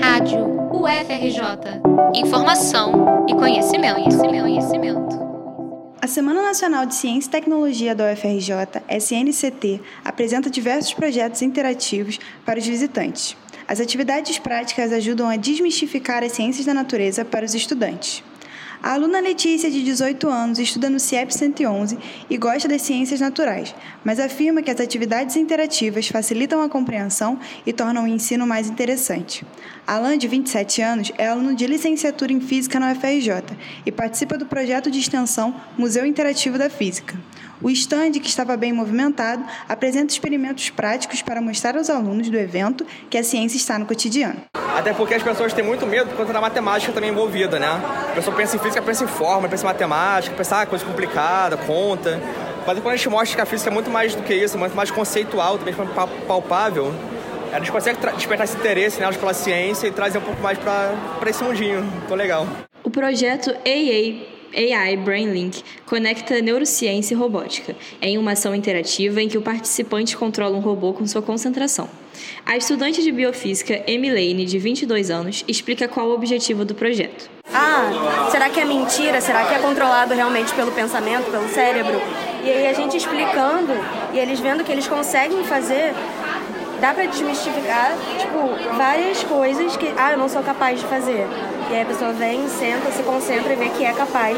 Rádio UFRJ. Informação e conhecimento, conhecimento, conhecimento. A Semana Nacional de Ciência e Tecnologia da UFRJ, SNCT, apresenta diversos projetos interativos para os visitantes. As atividades práticas ajudam a desmistificar as ciências da natureza para os estudantes. A aluna Letícia, de 18 anos, estuda no CIEP 111 e gosta das ciências naturais, mas afirma que as atividades interativas facilitam a compreensão e tornam o ensino mais interessante. Alan, de 27 anos, é aluno de licenciatura em Física na UFRJ e participa do projeto de extensão Museu Interativo da Física. O estande, que estava bem movimentado, apresenta experimentos práticos para mostrar aos alunos do evento que a ciência está no cotidiano. Até porque as pessoas têm muito medo por conta da matemática também envolvida, né? A pessoa pensa em física, pensa em forma, pensa em matemática, pensa em ah, coisa complicada, conta. Mas quando a gente mostra que a física é muito mais do que isso, muito mais conceitual, também palpável, a gente consegue despertar esse interesse nelas pela ciência e trazer um pouco mais para esse mundinho. Tô legal. O projeto AA AI BrainLink conecta neurociência e robótica em uma ação interativa em que o participante controla um robô com sua concentração. A estudante de biofísica Emilene, de 22 anos, explica qual o objetivo do projeto. Ah, será que é mentira? Será que é controlado realmente pelo pensamento, pelo cérebro? E aí a gente explicando e eles vendo que eles conseguem fazer dá para desmistificar, tipo, várias coisas que, ah, eu não sou capaz de fazer. E aí a pessoa vem, senta, se concentra e vê que é capaz,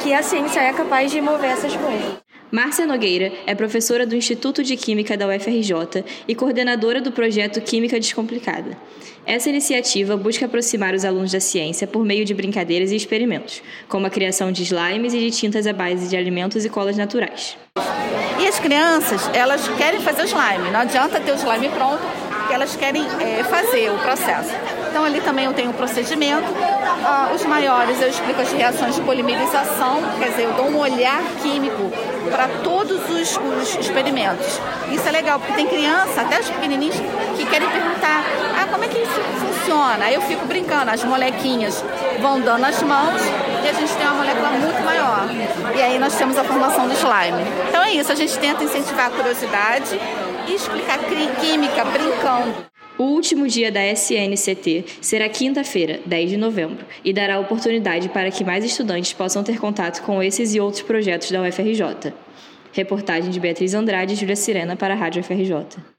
que a ciência é capaz de mover essas coisas. Márcia Nogueira é professora do Instituto de Química da UFRJ e coordenadora do projeto Química Descomplicada. Essa iniciativa busca aproximar os alunos da ciência por meio de brincadeiras e experimentos, como a criação de slimes e de tintas à base de alimentos e colas naturais. E as crianças, elas querem fazer o slime, não adianta ter o slime pronto, porque elas querem é, fazer o processo. Então ali também eu tenho o procedimento. Ah, os maiores eu explico as reações de polimerização, quer dizer, eu dou um olhar químico para todos os, os, experimentos. Isso é legal, porque tem criança, até os pequenininhos, que querem perguntar, ah, como é que isso funciona? Aí eu fico brincando, as molequinhas vão dando as mãos e a gente tem uma molécula muito maior. E aí nós temos a formação do slime. Então é isso, a gente tenta incentivar a curiosidade e explicar química brincando. O último dia da SNCT será quinta-feira, 10 de novembro, e dará oportunidade para que mais estudantes possam ter contato com esses e outros projetos da UFRJ. Reportagem de Beatriz Andrade e Júlia Sirena para a Rádio UFRJ.